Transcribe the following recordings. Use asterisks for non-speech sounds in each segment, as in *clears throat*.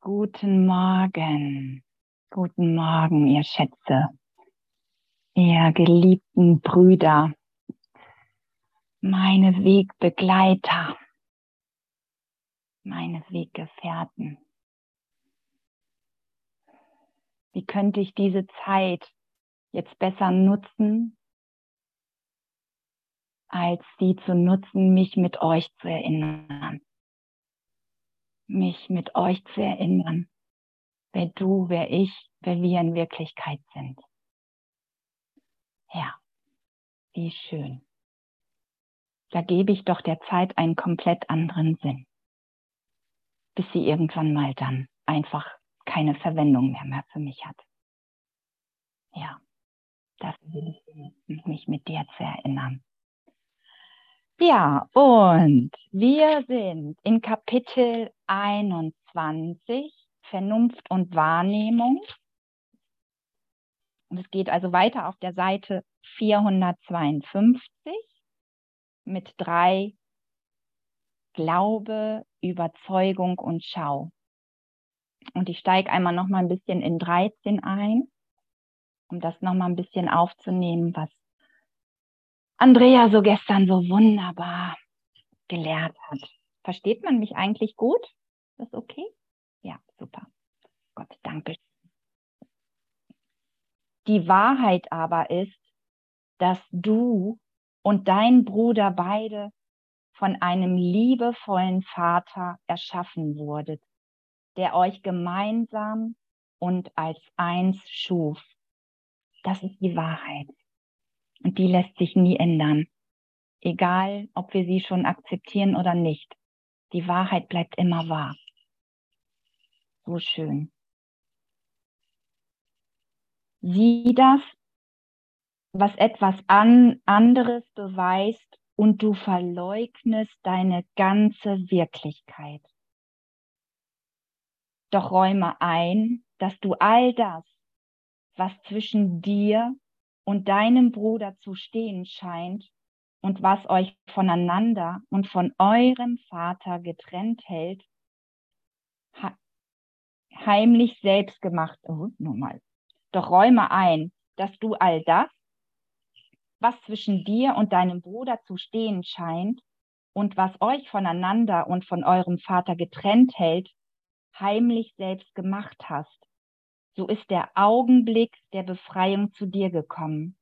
Guten Morgen, guten Morgen, ihr Schätze, ihr geliebten Brüder, meine Wegbegleiter, meine Weggefährten. Wie könnte ich diese Zeit jetzt besser nutzen, als sie zu nutzen, mich mit euch zu erinnern? Mich mit euch zu erinnern, wer du, wer ich, wer wir in Wirklichkeit sind. Ja, wie schön. Da gebe ich doch der Zeit einen komplett anderen Sinn, bis sie irgendwann mal dann einfach keine Verwendung mehr, mehr für mich hat. Ja, das will ich mich mit dir zu erinnern. Ja, und wir sind in Kapitel 21, Vernunft und Wahrnehmung. Und es geht also weiter auf der Seite 452 mit drei Glaube, Überzeugung und Schau. Und ich steige einmal noch mal ein bisschen in 13 ein, um das noch mal ein bisschen aufzunehmen, was Andrea so gestern so wunderbar gelehrt hat. Versteht man mich eigentlich gut? Ist das okay? Ja, super. Gott, danke. Die Wahrheit aber ist, dass du und dein Bruder beide von einem liebevollen Vater erschaffen wurdet, der euch gemeinsam und als eins schuf. Das ist die Wahrheit. Und die lässt sich nie ändern. Egal, ob wir sie schon akzeptieren oder nicht. Die Wahrheit bleibt immer wahr. So schön. Sieh das, was etwas an, anderes beweist und du verleugnest deine ganze Wirklichkeit. Doch räume ein, dass du all das, was zwischen dir und deinem Bruder zu stehen scheint und was euch voneinander und von eurem Vater getrennt hält, heimlich selbst gemacht. Oh, nochmal. Doch räume ein, dass du all das, was zwischen dir und deinem Bruder zu stehen scheint und was euch voneinander und von eurem Vater getrennt hält, heimlich selbst gemacht hast so ist der Augenblick der Befreiung zu dir gekommen.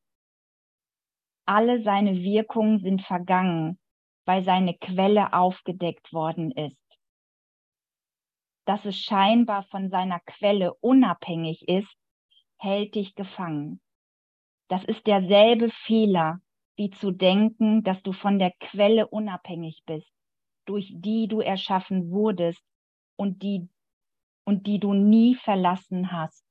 Alle seine Wirkungen sind vergangen, weil seine Quelle aufgedeckt worden ist. Dass es scheinbar von seiner Quelle unabhängig ist, hält dich gefangen. Das ist derselbe Fehler, wie zu denken, dass du von der Quelle unabhängig bist, durch die du erschaffen wurdest und die, und die du nie verlassen hast.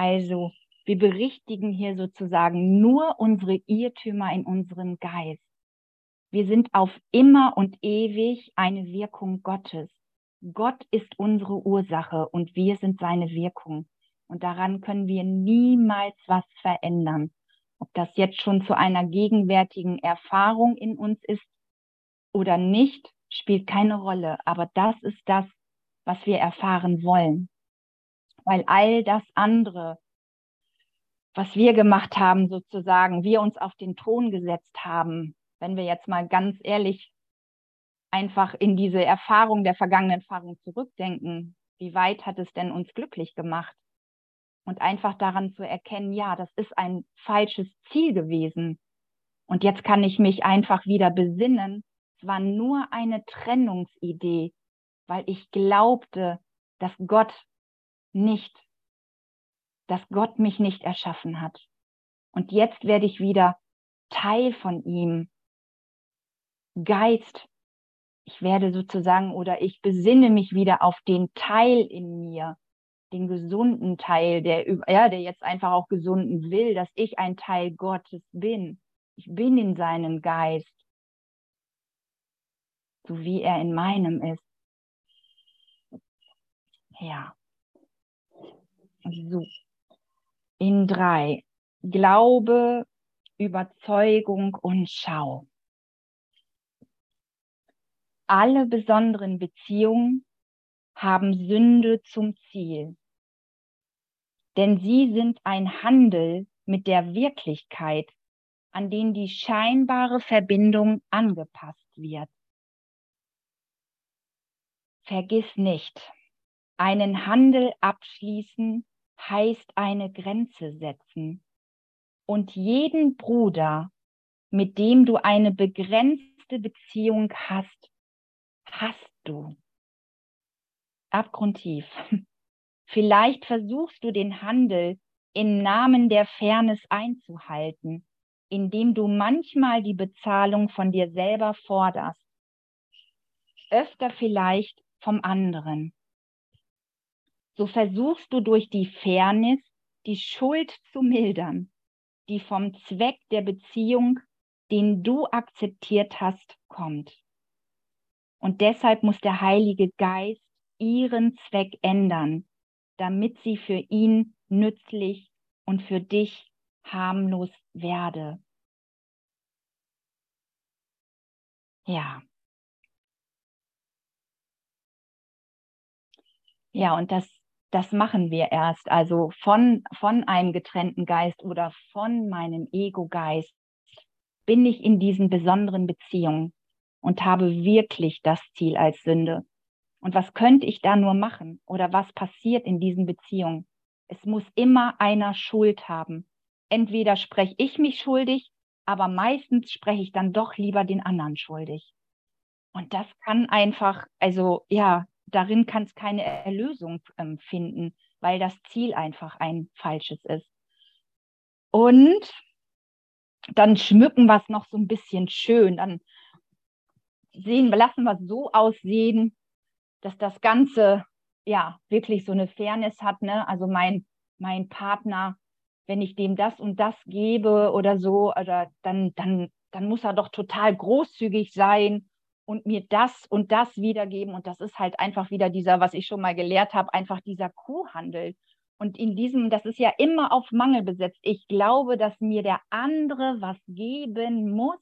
Also wir berichtigen hier sozusagen nur unsere Irrtümer in unserem Geist. Wir sind auf immer und ewig eine Wirkung Gottes. Gott ist unsere Ursache und wir sind seine Wirkung. Und daran können wir niemals was verändern. Ob das jetzt schon zu einer gegenwärtigen Erfahrung in uns ist oder nicht, spielt keine Rolle. Aber das ist das, was wir erfahren wollen weil all das andere, was wir gemacht haben, sozusagen, wir uns auf den Thron gesetzt haben, wenn wir jetzt mal ganz ehrlich einfach in diese Erfahrung der vergangenen Erfahrung zurückdenken, wie weit hat es denn uns glücklich gemacht? Und einfach daran zu erkennen, ja, das ist ein falsches Ziel gewesen. Und jetzt kann ich mich einfach wieder besinnen. Es war nur eine Trennungsidee, weil ich glaubte, dass Gott nicht, dass Gott mich nicht erschaffen hat. Und jetzt werde ich wieder Teil von ihm. Geist. Ich werde sozusagen oder ich besinne mich wieder auf den Teil in mir, den gesunden Teil, der, ja, der jetzt einfach auch gesunden will, dass ich ein Teil Gottes bin. Ich bin in seinem Geist, so wie er in meinem ist. Ja. So. In drei. Glaube, Überzeugung und Schau. Alle besonderen Beziehungen haben Sünde zum Ziel. Denn sie sind ein Handel mit der Wirklichkeit, an den die scheinbare Verbindung angepasst wird. Vergiss nicht, einen Handel abschließen heißt eine Grenze setzen. Und jeden Bruder, mit dem du eine begrenzte Beziehung hast, hast du. Abgrundtief. *laughs* Vielleicht versuchst du den Handel im Namen der Fairness einzuhalten, indem du manchmal die Bezahlung von dir selber forderst, öfter vielleicht vom anderen. So versuchst du durch die Fairness die Schuld zu mildern, die vom Zweck der Beziehung, den du akzeptiert hast, kommt. Und deshalb muss der Heilige Geist ihren Zweck ändern, damit sie für ihn nützlich und für dich harmlos werde. Ja. Ja, und das, das machen wir erst. Also von, von einem getrennten Geist oder von meinem Ego-Geist bin ich in diesen besonderen Beziehungen und habe wirklich das Ziel als Sünde. Und was könnte ich da nur machen? Oder was passiert in diesen Beziehungen? Es muss immer einer Schuld haben. Entweder spreche ich mich schuldig, aber meistens spreche ich dann doch lieber den anderen schuldig. Und das kann einfach, also ja, darin kann es keine Erlösung ähm, finden, weil das Ziel einfach ein falsches ist. Und dann schmücken wir es noch so ein bisschen schön. Dann sehen, lassen wir es so aussehen, dass das Ganze ja wirklich so eine Fairness hat. Ne? Also mein, mein Partner, wenn ich dem das und das gebe oder so, oder dann, dann, dann muss er doch total großzügig sein und mir das und das wiedergeben. Und das ist halt einfach wieder dieser, was ich schon mal gelehrt habe, einfach dieser Kuhhandel. Und in diesem, das ist ja immer auf Mangel besetzt. Ich glaube, dass mir der andere was geben muss,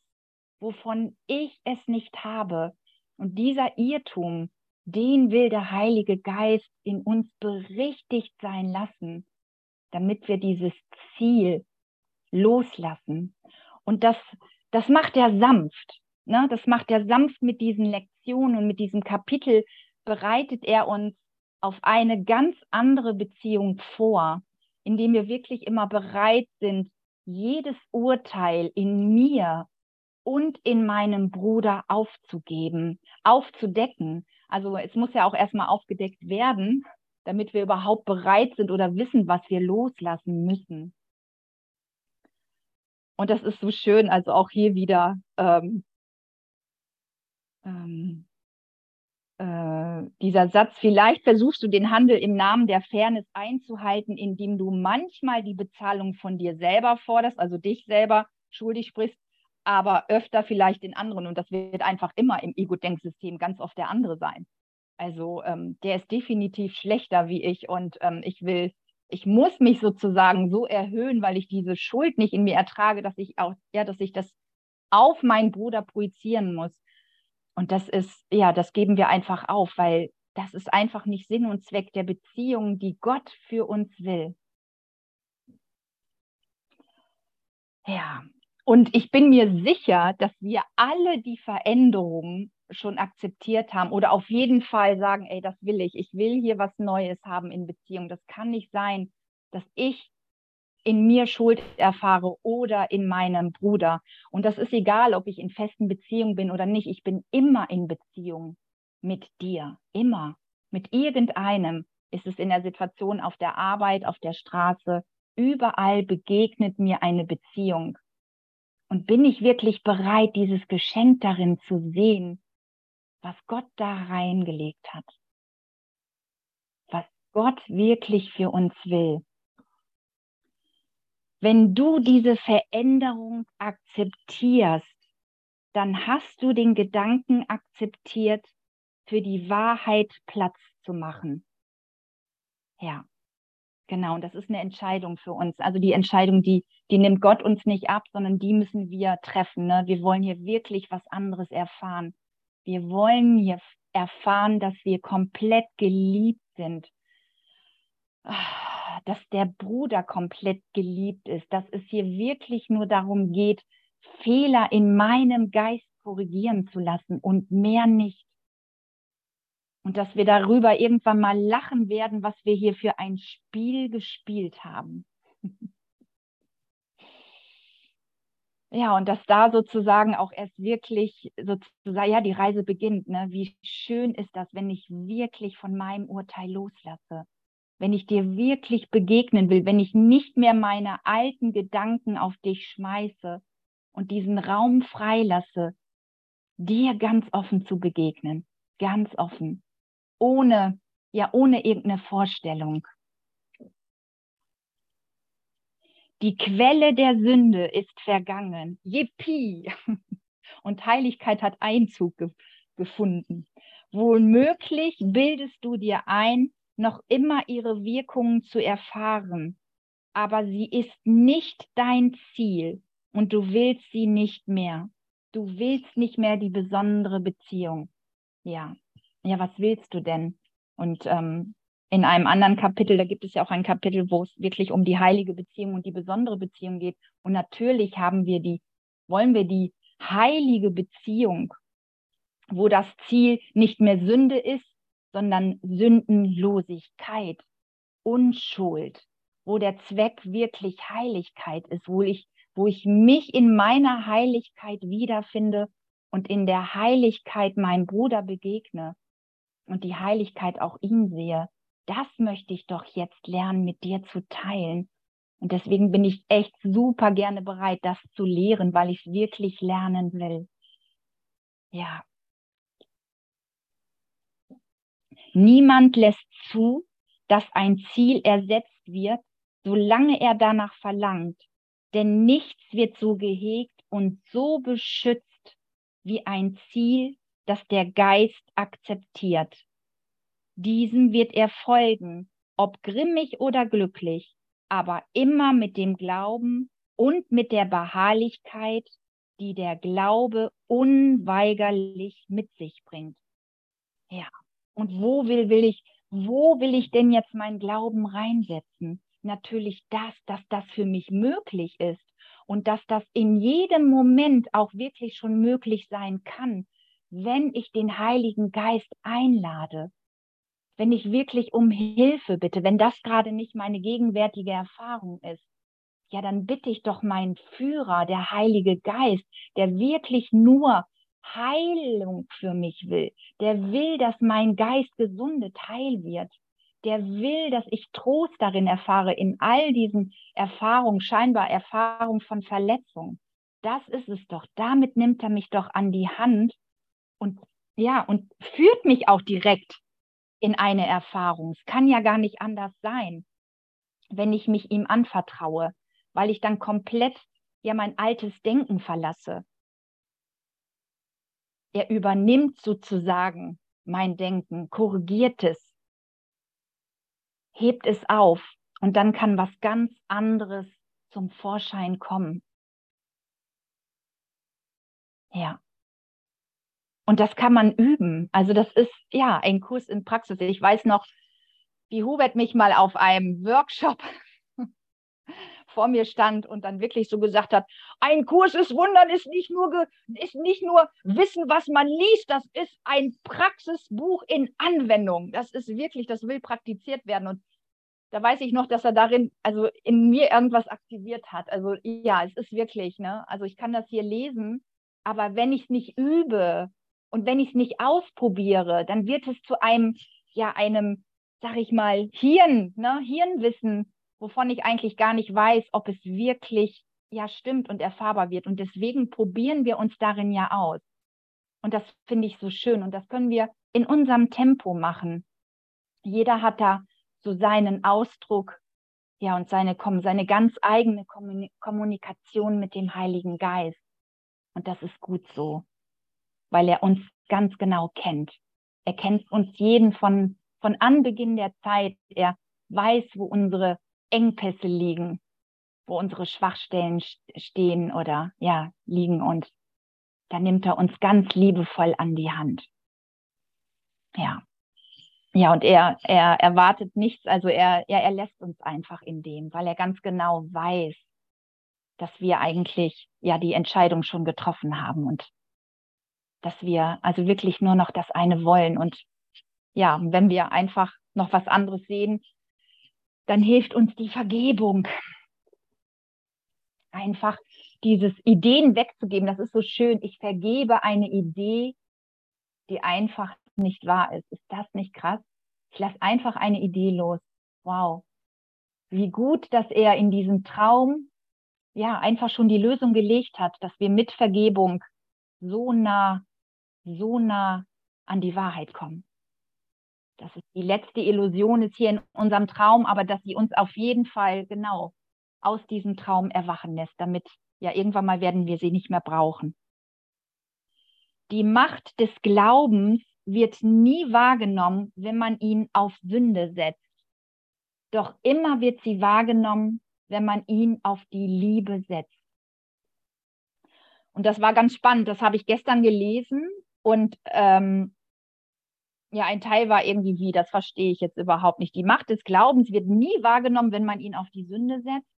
wovon ich es nicht habe. Und dieser Irrtum, den will der Heilige Geist in uns berichtigt sein lassen, damit wir dieses Ziel loslassen. Und das, das macht er sanft. Ne? Das macht er sanft mit diesen Lektionen und mit diesem Kapitel bereitet er uns auf eine ganz andere Beziehung vor, indem wir wirklich immer bereit sind, jedes Urteil in mir und in meinem Bruder aufzugeben, aufzudecken. Also es muss ja auch erstmal aufgedeckt werden, damit wir überhaupt bereit sind oder wissen, was wir loslassen müssen. Und das ist so schön, also auch hier wieder ähm, ähm, äh, dieser Satz, vielleicht versuchst du den Handel im Namen der Fairness einzuhalten, indem du manchmal die Bezahlung von dir selber forderst, also dich selber schuldig sprichst, aber öfter vielleicht den anderen. Und das wird einfach immer im Ego-Denksystem ganz oft der andere sein. Also ähm, der ist definitiv schlechter wie ich und ähm, ich will, ich muss mich sozusagen so erhöhen, weil ich diese Schuld nicht in mir ertrage, dass ich auch, ja, dass ich das auf meinen Bruder projizieren muss. Und das ist, ja, das geben wir einfach auf, weil das ist einfach nicht Sinn und Zweck der Beziehung, die Gott für uns will. Ja, und ich bin mir sicher, dass wir alle die Veränderungen schon akzeptiert haben oder auf jeden Fall sagen, ey, das will ich. Ich will hier was Neues haben in Beziehung. Das kann nicht sein, dass ich in mir Schuld erfahre oder in meinem Bruder. Und das ist egal, ob ich in festen Beziehungen bin oder nicht. Ich bin immer in Beziehung mit dir. Immer. Mit irgendeinem ist es in der Situation auf der Arbeit, auf der Straße. Überall begegnet mir eine Beziehung. Und bin ich wirklich bereit, dieses Geschenk darin zu sehen, was Gott da reingelegt hat? Was Gott wirklich für uns will? Wenn du diese Veränderung akzeptierst, dann hast du den Gedanken akzeptiert, für die Wahrheit Platz zu machen. Ja. Genau, und das ist eine Entscheidung für uns. Also die Entscheidung, die, die nimmt Gott uns nicht ab, sondern die müssen wir treffen. Ne? Wir wollen hier wirklich was anderes erfahren. Wir wollen hier erfahren, dass wir komplett geliebt sind, ah, dass der Bruder komplett geliebt ist, dass es hier wirklich nur darum geht, Fehler in meinem Geist korrigieren zu lassen und mehr nicht. Und dass wir darüber irgendwann mal lachen werden, was wir hier für ein Spiel gespielt haben. *laughs* Ja, und dass da sozusagen auch erst wirklich sozusagen, ja, die Reise beginnt. Ne? Wie schön ist das, wenn ich wirklich von meinem Urteil loslasse. Wenn ich dir wirklich begegnen will, wenn ich nicht mehr meine alten Gedanken auf dich schmeiße und diesen Raum freilasse, dir ganz offen zu begegnen. Ganz offen. Ohne, ja, ohne irgendeine Vorstellung. Die Quelle der Sünde ist vergangen. Yippie! *laughs* Und Heiligkeit hat Einzug ge gefunden. Womöglich bildest du dir ein, noch immer ihre Wirkungen zu erfahren, aber sie ist nicht dein Ziel und du willst sie nicht mehr. Du willst nicht mehr die besondere Beziehung. Ja, ja, was willst du denn? Und ähm, in einem anderen Kapitel, da gibt es ja auch ein Kapitel, wo es wirklich um die heilige Beziehung und die besondere Beziehung geht. Und natürlich haben wir die, wollen wir die heilige Beziehung, wo das Ziel nicht mehr Sünde ist, sondern Sündenlosigkeit, Unschuld, wo der Zweck wirklich Heiligkeit ist, wo ich, wo ich mich in meiner Heiligkeit wiederfinde und in der Heiligkeit meinem Bruder begegne und die Heiligkeit auch ihn sehe das möchte ich doch jetzt lernen, mit dir zu teilen. Und deswegen bin ich echt super gerne bereit, das zu lehren, weil ich es wirklich lernen will. Ja. Niemand lässt zu, dass ein Ziel ersetzt wird, solange er danach verlangt. Denn nichts wird so gehegt und so beschützt wie ein Ziel, das der Geist akzeptiert. Diesem wird er folgen, ob grimmig oder glücklich, aber immer mit dem Glauben und mit der Beharrlichkeit, die der Glaube unweigerlich mit sich bringt. Ja, und wo will, will ich, wo will ich denn jetzt meinen Glauben reinsetzen? Natürlich das, dass das für mich möglich ist und dass das in jedem Moment auch wirklich schon möglich sein kann, wenn ich den Heiligen Geist einlade wenn ich wirklich um Hilfe bitte, wenn das gerade nicht meine gegenwärtige Erfahrung ist, ja, dann bitte ich doch meinen Führer, der Heilige Geist, der wirklich nur Heilung für mich will, der will, dass mein Geist gesundet heil wird, der will, dass ich Trost darin erfahre, in all diesen Erfahrungen, scheinbar Erfahrungen von Verletzung. Das ist es doch. Damit nimmt er mich doch an die Hand und ja, und führt mich auch direkt in eine Erfahrung. Es kann ja gar nicht anders sein, wenn ich mich ihm anvertraue, weil ich dann komplett ja mein altes Denken verlasse. Er übernimmt sozusagen mein Denken, korrigiert es, hebt es auf und dann kann was ganz anderes zum Vorschein kommen. Ja. Und das kann man üben. Also das ist ja ein Kurs in Praxis. Ich weiß noch, wie Hubert mich mal auf einem Workshop *laughs* vor mir stand und dann wirklich so gesagt hat, ein Kurs ist Wundern, ist nicht nur, ist nicht nur Wissen, was man liest, das ist ein Praxisbuch in Anwendung. Das ist wirklich, das will praktiziert werden. Und da weiß ich noch, dass er darin, also in mir irgendwas aktiviert hat. Also ja, es ist wirklich, ne? Also ich kann das hier lesen, aber wenn ich es nicht übe, und wenn ich es nicht ausprobiere, dann wird es zu einem, ja, einem, sag ich mal, Hirn, ne, Hirnwissen, wovon ich eigentlich gar nicht weiß, ob es wirklich ja stimmt und erfahrbar wird. Und deswegen probieren wir uns darin ja aus. Und das finde ich so schön. Und das können wir in unserem Tempo machen. Jeder hat da so seinen Ausdruck, ja, und seine, seine ganz eigene Kommunikation mit dem Heiligen Geist. Und das ist gut so weil er uns ganz genau kennt. Er kennt uns jeden von, von Anbeginn der Zeit. Er weiß, wo unsere Engpässe liegen, wo unsere Schwachstellen stehen oder ja, liegen und da nimmt er uns ganz liebevoll an die Hand. Ja. Ja, und er, er erwartet nichts, also er, er, er lässt uns einfach in dem, weil er ganz genau weiß, dass wir eigentlich ja die Entscheidung schon getroffen haben und dass wir also wirklich nur noch das eine wollen. Und ja, wenn wir einfach noch was anderes sehen, dann hilft uns die Vergebung. Einfach dieses Ideen wegzugeben, das ist so schön. Ich vergebe eine Idee, die einfach nicht wahr ist. Ist das nicht krass? Ich lasse einfach eine Idee los. Wow. Wie gut, dass er in diesem Traum ja einfach schon die Lösung gelegt hat, dass wir mit Vergebung so nah, so nah an die Wahrheit kommen. Das ist die letzte Illusion ist hier in unserem Traum, aber dass sie uns auf jeden Fall genau aus diesem Traum erwachen lässt, damit ja irgendwann mal werden wir sie nicht mehr brauchen. Die Macht des Glaubens wird nie wahrgenommen, wenn man ihn auf Sünde setzt. Doch immer wird sie wahrgenommen, wenn man ihn auf die Liebe setzt. Und das war ganz spannend. Das habe ich gestern gelesen und ähm, ja, ein Teil war irgendwie wie, das verstehe ich jetzt überhaupt nicht. Die Macht des Glaubens wird nie wahrgenommen, wenn man ihn auf die Sünde setzt.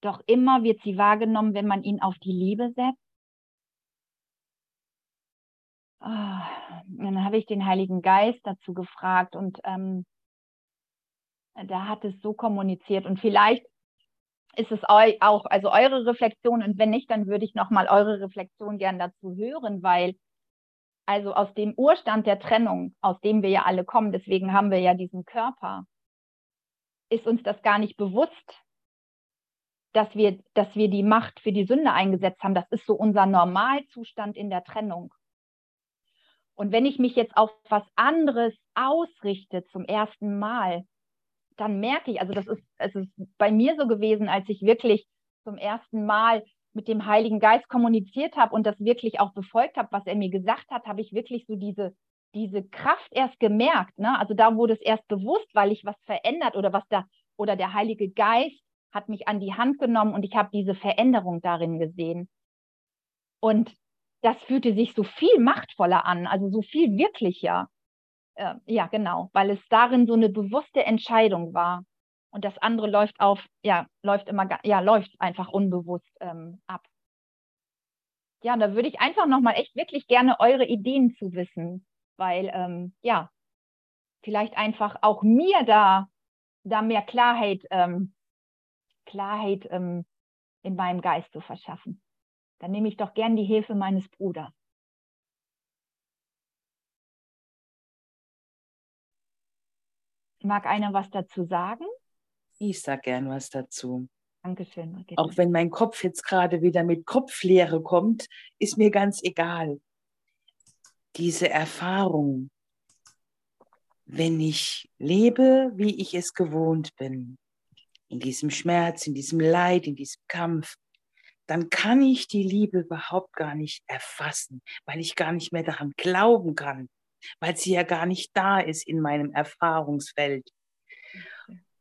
Doch immer wird sie wahrgenommen, wenn man ihn auf die Liebe setzt. Oh, dann habe ich den Heiligen Geist dazu gefragt und ähm, da hat es so kommuniziert und vielleicht ist es auch, also eure Reflexion und wenn nicht, dann würde ich nochmal eure Reflexion gern dazu hören, weil also aus dem Urstand der Trennung, aus dem wir ja alle kommen, deswegen haben wir ja diesen Körper, ist uns das gar nicht bewusst, dass wir, dass wir die Macht für die Sünde eingesetzt haben. Das ist so unser Normalzustand in der Trennung. Und wenn ich mich jetzt auf was anderes ausrichte zum ersten Mal, dann merke ich, also das ist, es ist bei mir so gewesen, als ich wirklich zum ersten Mal mit dem Heiligen Geist kommuniziert habe und das wirklich auch befolgt habe, was er mir gesagt hat, habe ich wirklich so diese, diese Kraft erst gemerkt. Ne? Also da wurde es erst bewusst, weil ich was verändert oder was da, oder der Heilige Geist hat mich an die Hand genommen und ich habe diese Veränderung darin gesehen. Und das fühlte sich so viel machtvoller an, also so viel wirklicher. Äh, ja, genau, weil es darin so eine bewusste Entscheidung war. Und das andere läuft auf, ja, läuft immer, ja, läuft einfach unbewusst ähm, ab. Ja, da würde ich einfach nochmal echt wirklich gerne eure Ideen zu wissen, weil, ähm, ja, vielleicht einfach auch mir da, da mehr Klarheit ähm, Klarheit ähm, in meinem Geist zu verschaffen. Dann nehme ich doch gern die Hilfe meines Bruders. Mag einer was dazu sagen? Ich sage gern was dazu. Dankeschön. Margit. Auch wenn mein Kopf jetzt gerade wieder mit Kopfleere kommt, ist mir ganz egal. Diese Erfahrung, wenn ich lebe, wie ich es gewohnt bin, in diesem Schmerz, in diesem Leid, in diesem Kampf, dann kann ich die Liebe überhaupt gar nicht erfassen, weil ich gar nicht mehr daran glauben kann, weil sie ja gar nicht da ist in meinem Erfahrungsfeld.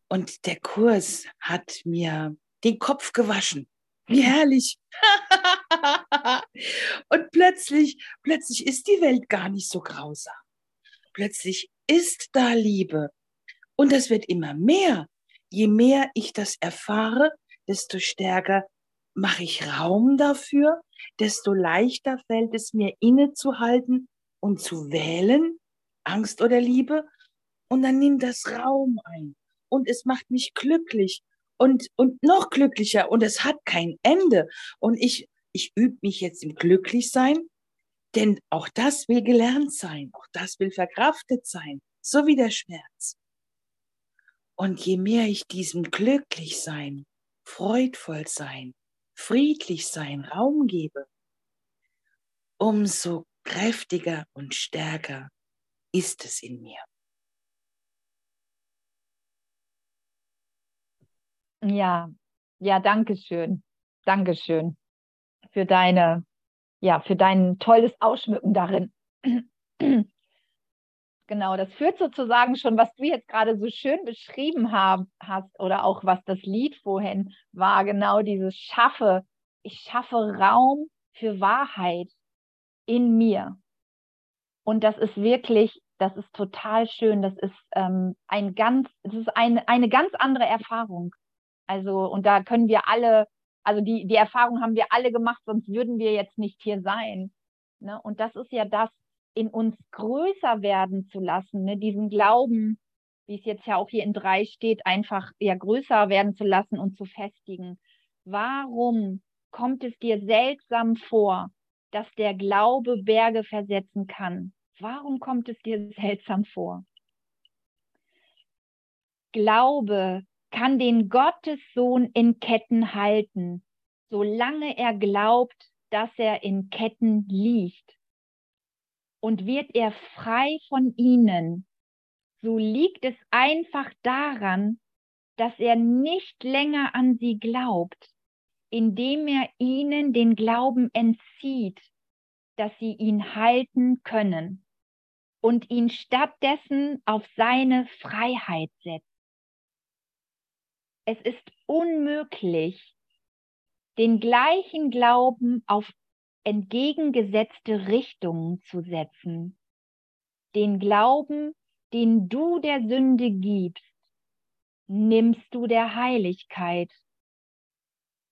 Und der Kurs hat mir den Kopf gewaschen. Wie herrlich. *laughs* Und plötzlich, plötzlich ist die Welt gar nicht so grausam. Plötzlich ist da Liebe. Und das wird immer mehr je mehr ich das erfahre, desto stärker mache ich Raum dafür, desto leichter fällt es mir innezuhalten und zu wählen, Angst oder Liebe. Und dann nimmt das Raum ein. Und es macht mich glücklich und, und noch glücklicher. Und es hat kein Ende. Und ich, ich übe mich jetzt im Glücklichsein, denn auch das will gelernt sein. Auch das will verkraftet sein. So wie der Schmerz. Und je mehr ich diesem glücklich sein, freudvoll sein, friedlich sein Raum gebe, umso kräftiger und stärker ist es in mir. Ja, ja, danke schön. Dankeschön für deine, ja, für dein tolles Ausschmücken darin. *clears throat* Genau, das führt sozusagen schon, was du jetzt gerade so schön beschrieben haben, hast oder auch was das Lied vorhin war, genau dieses Schaffe. Ich schaffe Raum für Wahrheit in mir. Und das ist wirklich, das ist total schön. Das ist ähm, ein ganz, das ist eine, eine ganz andere Erfahrung. Also, und da können wir alle, also die, die Erfahrung haben wir alle gemacht, sonst würden wir jetzt nicht hier sein. Ne? Und das ist ja das, in uns größer werden zu lassen, ne? diesen Glauben, wie es jetzt ja auch hier in drei steht, einfach ja größer werden zu lassen und zu festigen. Warum kommt es dir seltsam vor, dass der Glaube Berge versetzen kann? Warum kommt es dir seltsam vor? Glaube kann den Gottessohn in Ketten halten, solange er glaubt, dass er in Ketten liegt. Und wird er frei von ihnen, so liegt es einfach daran, dass er nicht länger an sie glaubt, indem er ihnen den Glauben entzieht, dass sie ihn halten können und ihn stattdessen auf seine Freiheit setzt. Es ist unmöglich, den gleichen Glauben auf entgegengesetzte Richtungen zu setzen. Den Glauben, den du der Sünde gibst, nimmst du der Heiligkeit.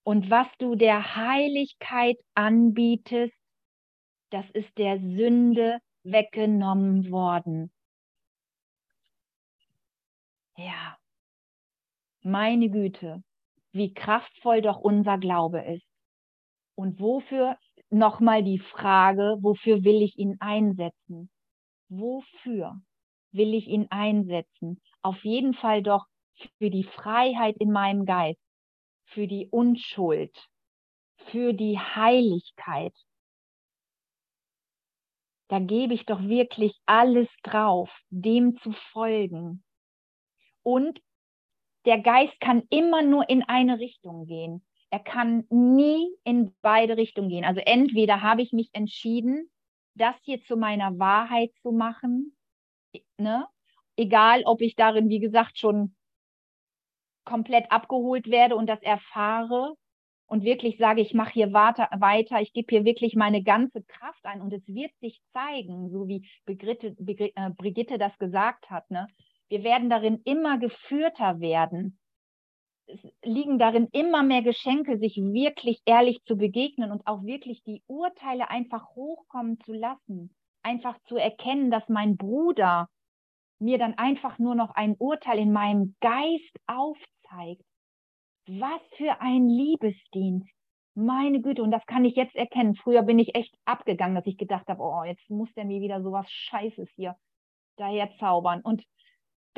Und was du der Heiligkeit anbietest, das ist der Sünde weggenommen worden. Ja, meine Güte, wie kraftvoll doch unser Glaube ist. Und wofür, nochmal die Frage, wofür will ich ihn einsetzen? Wofür? will ich ihn einsetzen? Auf jeden Fall doch für die Freiheit in meinem Geist, für die Unschuld, für die Heiligkeit. Da gebe ich doch wirklich alles drauf, dem zu folgen. Und der Geist kann immer nur in eine Richtung gehen. Er kann nie in beide Richtungen gehen. Also entweder habe ich mich entschieden, das hier zu meiner Wahrheit zu machen ne? Egal, ob ich darin, wie gesagt, schon komplett abgeholt werde und das erfahre und wirklich sage, ich mache hier weiter, ich gebe hier wirklich meine ganze Kraft ein und es wird sich zeigen, so wie Brigitte, äh, Brigitte das gesagt hat. Ne? Wir werden darin immer geführter werden. Es liegen darin immer mehr Geschenke, sich wirklich ehrlich zu begegnen und auch wirklich die Urteile einfach hochkommen zu lassen einfach zu erkennen, dass mein Bruder mir dann einfach nur noch ein Urteil in meinem Geist aufzeigt. Was für ein Liebesdienst. Meine Güte, und das kann ich jetzt erkennen. Früher bin ich echt abgegangen, dass ich gedacht habe, oh, jetzt muss der mir wieder sowas Scheißes hier daher zaubern. Und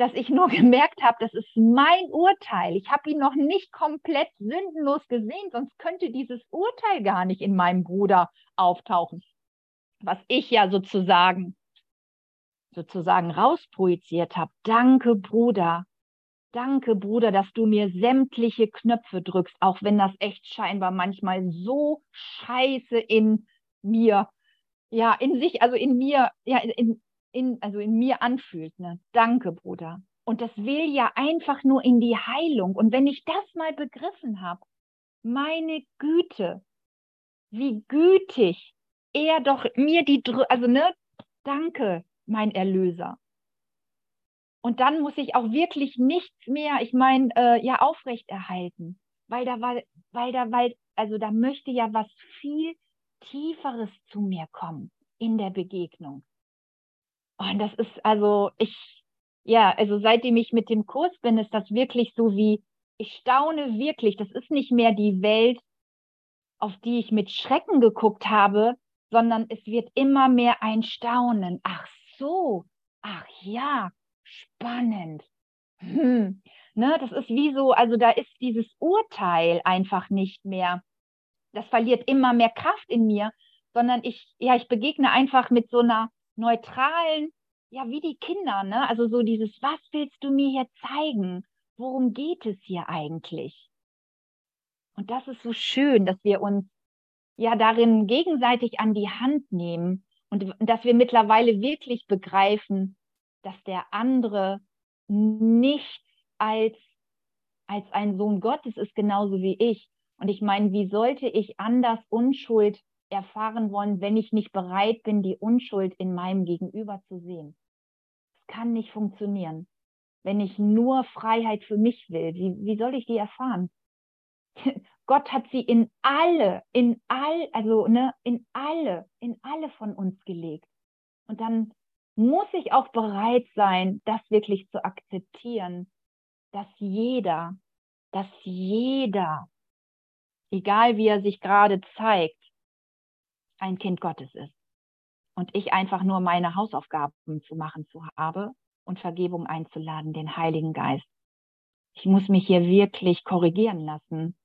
dass ich nur *laughs* gemerkt habe, das ist mein Urteil. Ich habe ihn noch nicht komplett sündenlos gesehen, sonst könnte dieses Urteil gar nicht in meinem Bruder auftauchen was ich ja sozusagen sozusagen rausprojiziert habe. Danke, Bruder. Danke, Bruder, dass du mir sämtliche Knöpfe drückst, auch wenn das echt scheinbar manchmal so scheiße in mir, ja, in sich, also in mir, ja, in, in, also in mir anfühlt. Ne? Danke, Bruder. Und das will ja einfach nur in die Heilung. Und wenn ich das mal begriffen habe, meine Güte, wie gütig er doch mir die, also ne, danke, mein Erlöser. Und dann muss ich auch wirklich nichts mehr, ich meine, äh, ja, aufrechterhalten, weil da war, weil da, weil, also da möchte ja was viel Tieferes zu mir kommen in der Begegnung. Und das ist also, ich, ja, also seitdem ich mit dem Kurs bin, ist das wirklich so wie, ich staune wirklich, das ist nicht mehr die Welt, auf die ich mit Schrecken geguckt habe, sondern es wird immer mehr ein Staunen. Ach so, ach ja, spannend. Hm. Ne, das ist wie so, also da ist dieses Urteil einfach nicht mehr. Das verliert immer mehr Kraft in mir, sondern ich, ja, ich begegne einfach mit so einer neutralen, ja, wie die Kinder, ne? Also so dieses, was willst du mir hier zeigen? Worum geht es hier eigentlich? Und das ist so schön, dass wir uns ja darin gegenseitig an die Hand nehmen und dass wir mittlerweile wirklich begreifen, dass der andere nichts als, als ein Sohn Gottes ist, genauso wie ich. Und ich meine, wie sollte ich anders Unschuld erfahren wollen, wenn ich nicht bereit bin, die Unschuld in meinem Gegenüber zu sehen. Das kann nicht funktionieren. Wenn ich nur Freiheit für mich will, wie, wie soll ich die erfahren? *laughs* Gott hat sie in alle, in all, also ne, in alle, in alle von uns gelegt. Und dann muss ich auch bereit sein, das wirklich zu akzeptieren, dass jeder, dass jeder, egal wie er sich gerade zeigt, ein Kind Gottes ist. Und ich einfach nur meine Hausaufgaben zu machen zu habe und Vergebung einzuladen, den Heiligen Geist. Ich muss mich hier wirklich korrigieren lassen,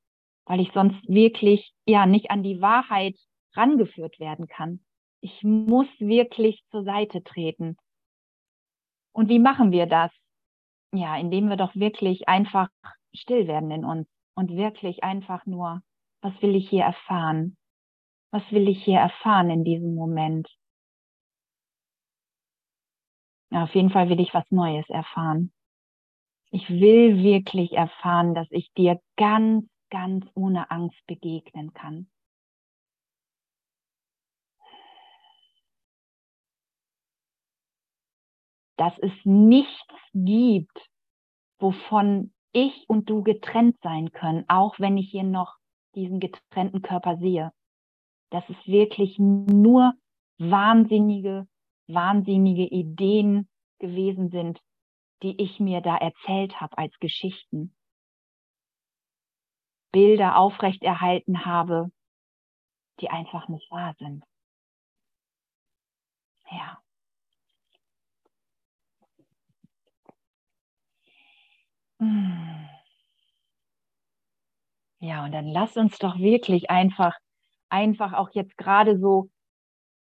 weil ich sonst wirklich ja nicht an die Wahrheit rangeführt werden kann. Ich muss wirklich zur Seite treten. Und wie machen wir das? Ja, indem wir doch wirklich einfach still werden in uns und wirklich einfach nur, was will ich hier erfahren? Was will ich hier erfahren in diesem Moment? Ja, auf jeden Fall will ich was Neues erfahren. Ich will wirklich erfahren, dass ich dir ganz, ganz ohne Angst begegnen kann. Dass es nichts gibt, wovon ich und du getrennt sein können, auch wenn ich hier noch diesen getrennten Körper sehe. Dass es wirklich nur wahnsinnige wahnsinnige Ideen gewesen sind, die ich mir da erzählt habe als Geschichten. Bilder aufrechterhalten habe, die einfach nicht wahr sind. Ja. Hm. Ja, und dann lass uns doch wirklich einfach, einfach auch jetzt gerade so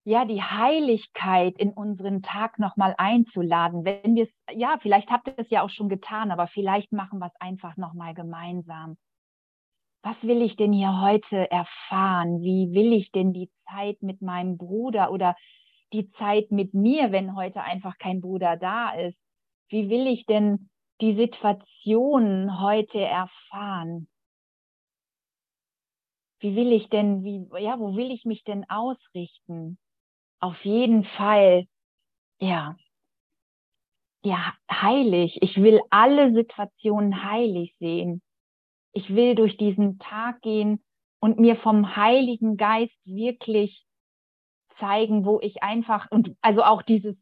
ja, die Heiligkeit in unseren Tag nochmal einzuladen. Wenn wir es, ja, vielleicht habt ihr es ja auch schon getan, aber vielleicht machen wir es einfach nochmal gemeinsam. Was will ich denn hier heute erfahren? Wie will ich denn die Zeit mit meinem Bruder oder die Zeit mit mir, wenn heute einfach kein Bruder da ist? Wie will ich denn die Situation heute erfahren? Wie will ich denn, wie, ja, wo will ich mich denn ausrichten? auf jeden Fall, ja, ja, heilig. Ich will alle Situationen heilig sehen. Ich will durch diesen Tag gehen und mir vom Heiligen Geist wirklich zeigen, wo ich einfach und also auch dieses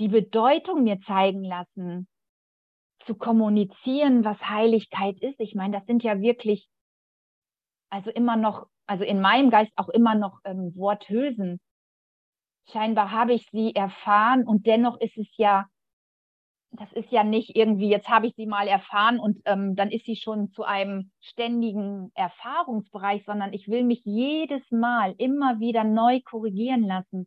die Bedeutung mir zeigen lassen, zu kommunizieren, was Heiligkeit ist. Ich meine, das sind ja wirklich also immer noch, also in meinem Geist auch immer noch ähm, Worthülsen scheinbar habe ich sie erfahren und dennoch ist es ja, das ist ja nicht irgendwie, jetzt habe ich sie mal erfahren und ähm, dann ist sie schon zu einem ständigen Erfahrungsbereich, sondern ich will mich jedes Mal immer wieder neu korrigieren lassen.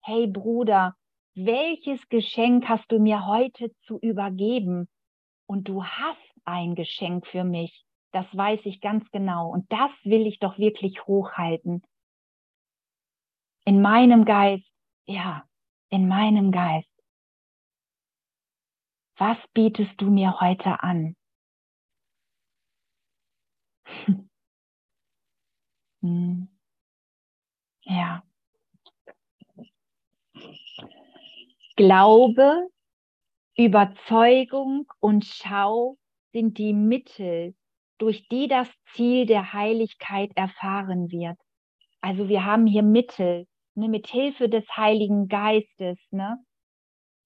Hey Bruder, welches Geschenk hast du mir heute zu übergeben? Und du hast ein Geschenk für mich. Das weiß ich ganz genau. Und das will ich doch wirklich hochhalten. In meinem Geist ja, in meinem Geist. Was bietest du mir heute an? *laughs* hm. Ja. Glaube, Überzeugung und Schau sind die Mittel, durch die das Ziel der Heiligkeit erfahren wird. Also wir haben hier Mittel, ne, mit Hilfe des Heiligen Geistes, ne,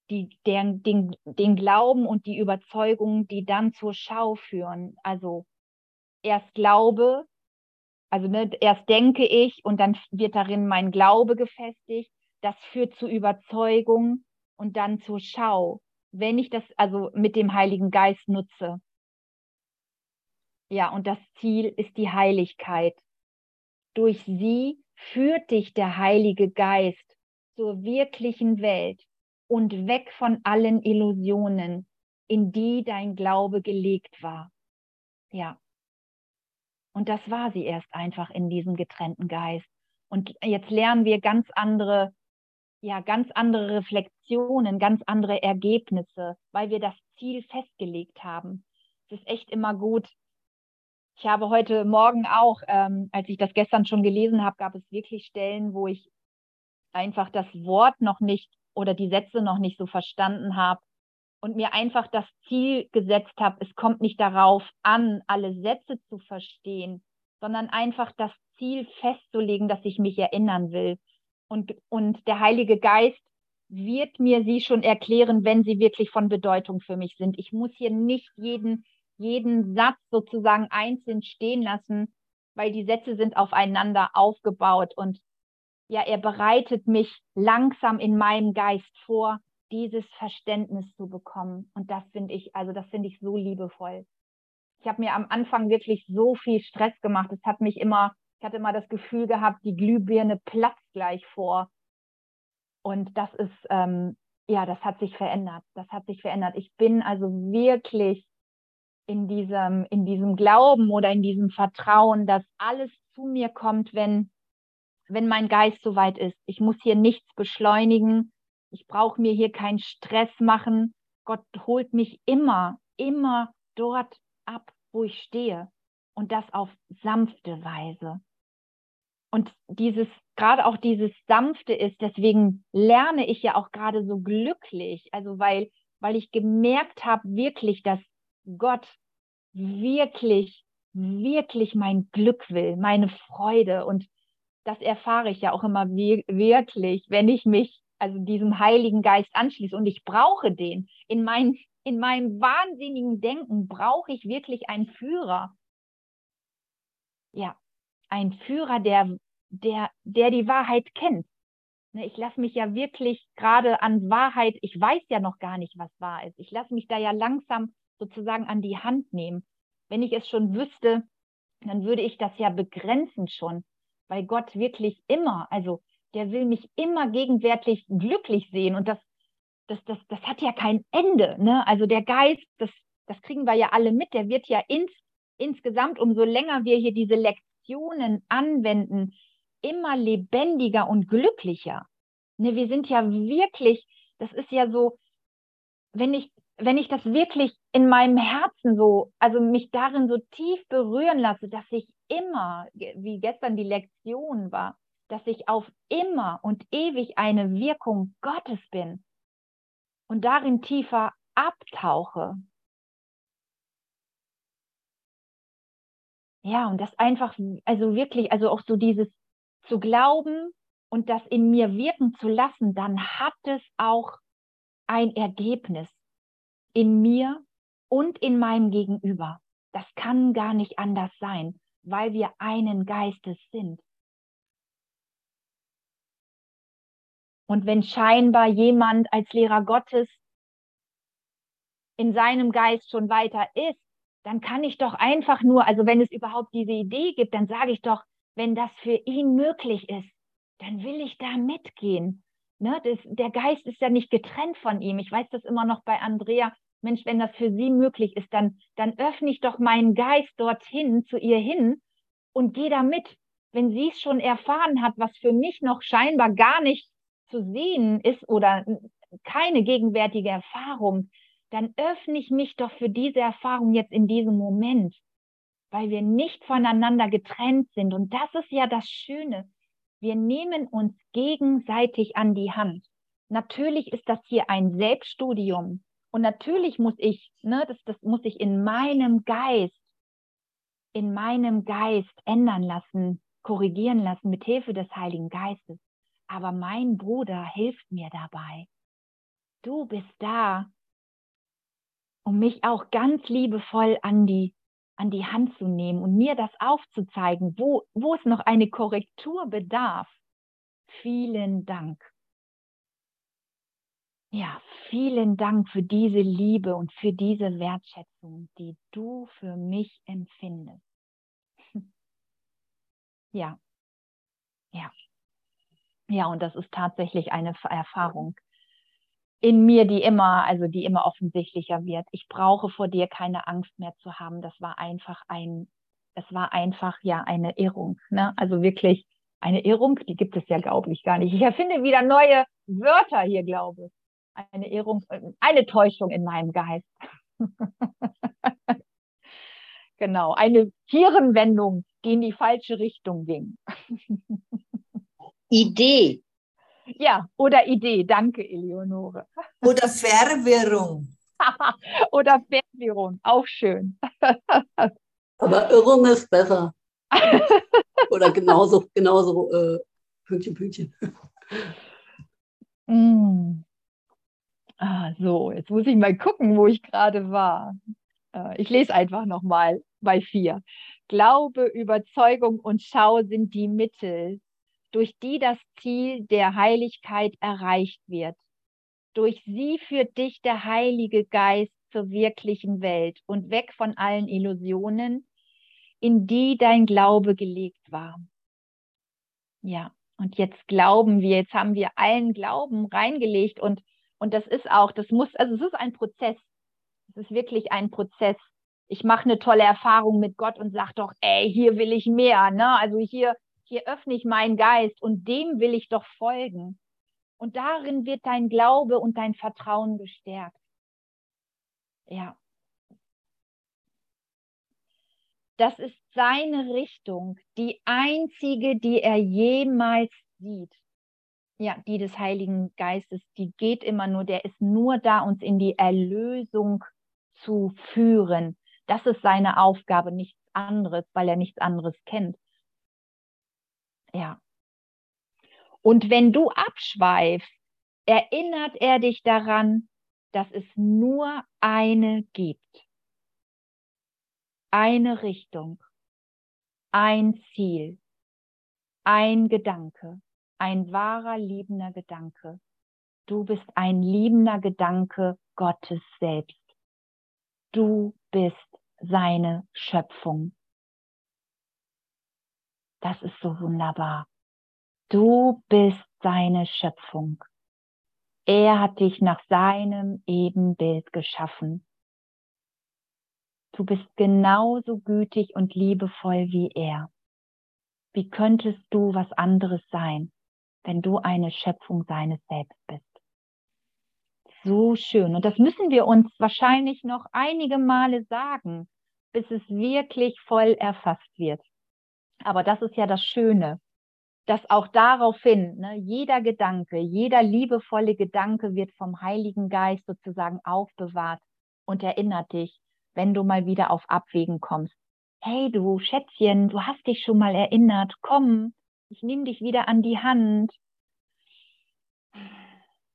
die, den, den, den Glauben und die Überzeugung, die dann zur Schau führen. Also erst Glaube, also ne, erst denke ich und dann wird darin mein Glaube gefestigt. Das führt zu Überzeugung und dann zur Schau, wenn ich das also mit dem Heiligen Geist nutze. Ja, und das Ziel ist die Heiligkeit. Durch sie führt dich der Heilige Geist zur wirklichen Welt und weg von allen Illusionen, in die dein Glaube gelegt war. Ja. Und das war sie erst einfach in diesem getrennten Geist. Und jetzt lernen wir ganz andere, ja, ganz andere Reflexionen, ganz andere Ergebnisse, weil wir das Ziel festgelegt haben. Es ist echt immer gut, Ich habe heute Morgen auch, ähm, als ich das gestern schon gelesen habe, gab es wirklich Stellen, wo ich einfach das Wort noch nicht oder die Sätze noch nicht so verstanden habe und mir einfach das Ziel gesetzt habe, es kommt nicht darauf an, alle Sätze zu verstehen, sondern einfach das Ziel festzulegen, dass ich mich erinnern will. Und, und der Heilige Geist wird mir sie schon erklären, wenn sie wirklich von Bedeutung für mich sind. Ich muss hier nicht jeden, jeden Satz sozusagen einzeln stehen lassen, weil die Sätze sind aufeinander aufgebaut und ja, er bereitet mich langsam in meinem Geist vor, dieses Verständnis zu bekommen. Und das finde ich, also das finde ich so liebevoll. Ich habe mir am Anfang wirklich so viel Stress gemacht. Es hat mich immer, ich hatte immer das Gefühl gehabt, die Glühbirne platzt gleich vor. Und das ist, ähm, ja, das hat sich verändert. Das hat sich verändert. Ich bin also wirklich in diesem, in diesem Glauben oder in diesem Vertrauen, dass alles zu mir kommt, wenn, wenn mein Geist soweit ist. Ich muss hier nichts beschleunigen. Ich brauche mir hier keinen Stress machen. Gott holt mich immer, immer dort ab, wo ich stehe. Und das auf sanfte Weise. Und dieses, gerade auch dieses Sanfte ist, deswegen lerne ich ja auch gerade so glücklich. Also weil, weil ich gemerkt habe wirklich, dass Gott wirklich, wirklich mein Glück will, meine Freude. Und das erfahre ich ja auch immer wirklich, wenn ich mich also diesem Heiligen Geist anschließe. Und ich brauche den. In, mein, in meinem wahnsinnigen Denken brauche ich wirklich einen Führer. Ja, ein Führer, der, der, der die Wahrheit kennt. Ne, ich lasse mich ja wirklich gerade an Wahrheit, ich weiß ja noch gar nicht, was wahr ist. Ich lasse mich da ja langsam sozusagen an die Hand nehmen. Wenn ich es schon wüsste, dann würde ich das ja begrenzen schon, weil Gott wirklich immer, also der will mich immer gegenwärtig glücklich sehen und das, das, das, das hat ja kein Ende. Ne? Also der Geist, das, das kriegen wir ja alle mit, der wird ja ins, insgesamt, umso länger wir hier diese Lektionen anwenden, immer lebendiger und glücklicher. Ne, wir sind ja wirklich, das ist ja so, wenn ich wenn ich das wirklich in meinem Herzen so, also mich darin so tief berühren lasse, dass ich immer, wie gestern die Lektion war, dass ich auf immer und ewig eine Wirkung Gottes bin und darin tiefer abtauche. Ja, und das einfach, also wirklich, also auch so dieses zu glauben und das in mir wirken zu lassen, dann hat es auch ein Ergebnis in mir und in meinem Gegenüber. Das kann gar nicht anders sein, weil wir einen Geistes sind. Und wenn scheinbar jemand als Lehrer Gottes in seinem Geist schon weiter ist, dann kann ich doch einfach nur, also wenn es überhaupt diese Idee gibt, dann sage ich doch, wenn das für ihn möglich ist, dann will ich da mitgehen. Ne, das, der Geist ist ja nicht getrennt von ihm. Ich weiß das immer noch bei Andrea. Mensch, wenn das für sie möglich ist, dann, dann öffne ich doch meinen Geist dorthin, zu ihr hin und gehe da mit. Wenn sie es schon erfahren hat, was für mich noch scheinbar gar nicht zu sehen ist oder keine gegenwärtige Erfahrung, dann öffne ich mich doch für diese Erfahrung jetzt in diesem Moment, weil wir nicht voneinander getrennt sind. Und das ist ja das Schöne. Wir nehmen uns gegenseitig an die Hand. Natürlich ist das hier ein Selbststudium. Und natürlich muss ich, ne, das, das muss ich in meinem Geist, in meinem Geist ändern lassen, korrigieren lassen mit Hilfe des Heiligen Geistes. Aber mein Bruder hilft mir dabei. Du bist da, um mich auch ganz liebevoll an die, an die Hand zu nehmen und mir das aufzuzeigen, wo, wo es noch eine Korrektur bedarf. Vielen Dank. Ja, vielen Dank für diese Liebe und für diese Wertschätzung, die du für mich empfindest. *laughs* Ja, ja, ja, und das ist tatsächlich eine Erfahrung in mir, die immer, also die immer offensichtlicher wird. Ich brauche vor dir keine Angst mehr zu haben. Das war einfach ein, es war einfach ja eine Irrung. Ne? Also wirklich eine Irrung, die gibt es ja, glaube ich, gar nicht. Ich erfinde wieder neue Wörter hier, glaube ich eine Irrung, eine Täuschung in meinem Geist. *laughs* genau. Eine Hirnwendung, die in die falsche Richtung ging. *laughs* Idee. Ja, oder Idee. Danke, Eleonore. Oder Verwirrung. *laughs* oder Verwirrung, auch schön. Aber Irrung ist besser. oder genauso, genauso äh, Pünktchen, Pünktchen. Mm. Ah, so, jetzt muss ich mal gucken, wo ich gerade war. Äh, ich lese einfach nochmal bei vier. Glaube, Überzeugung und Schau sind die Mittel, durch die das Ziel der Heiligkeit erreicht wird. Durch sie führt dich der Heilige Geist zur wirklichen Welt und weg von allen Illusionen, in die dein Glaube gelegt war. Ja, und jetzt glauben wir, jetzt haben wir allen Glauben reingelegt und, und das ist auch, das muss, also es ist ein Prozess. Es ist wirklich ein Prozess. Ich mache eine tolle Erfahrung mit Gott und sage doch, ey, hier will ich mehr, ne? Also hier, hier öffne ich meinen Geist und dem will ich doch folgen. Und darin wird dein Glaube und dein Vertrauen gestärkt. Ja. Das ist seine Richtung, die einzige, die er jemals sieht. Ja, die des Heiligen Geistes, die geht immer nur, der ist nur da, uns in die Erlösung zu führen. Das ist seine Aufgabe, nichts anderes, weil er nichts anderes kennt. Ja. Und wenn du abschweifst, erinnert er dich daran, dass es nur eine gibt. Eine Richtung, ein Ziel, ein Gedanke, ein wahrer liebender Gedanke. Du bist ein liebender Gedanke Gottes selbst. Du bist seine Schöpfung. Das ist so wunderbar. Du bist seine Schöpfung. Er hat dich nach seinem Ebenbild geschaffen. Du bist genauso gütig und liebevoll wie er. Wie könntest du was anderes sein, wenn du eine Schöpfung seines Selbst bist? So schön. Und das müssen wir uns wahrscheinlich noch einige Male sagen, bis es wirklich voll erfasst wird. Aber das ist ja das Schöne, dass auch daraufhin ne, jeder Gedanke, jeder liebevolle Gedanke wird vom Heiligen Geist sozusagen aufbewahrt und erinnert dich, wenn du mal wieder auf Abwägen kommst. Hey du Schätzchen, du hast dich schon mal erinnert, komm, ich nehme dich wieder an die Hand.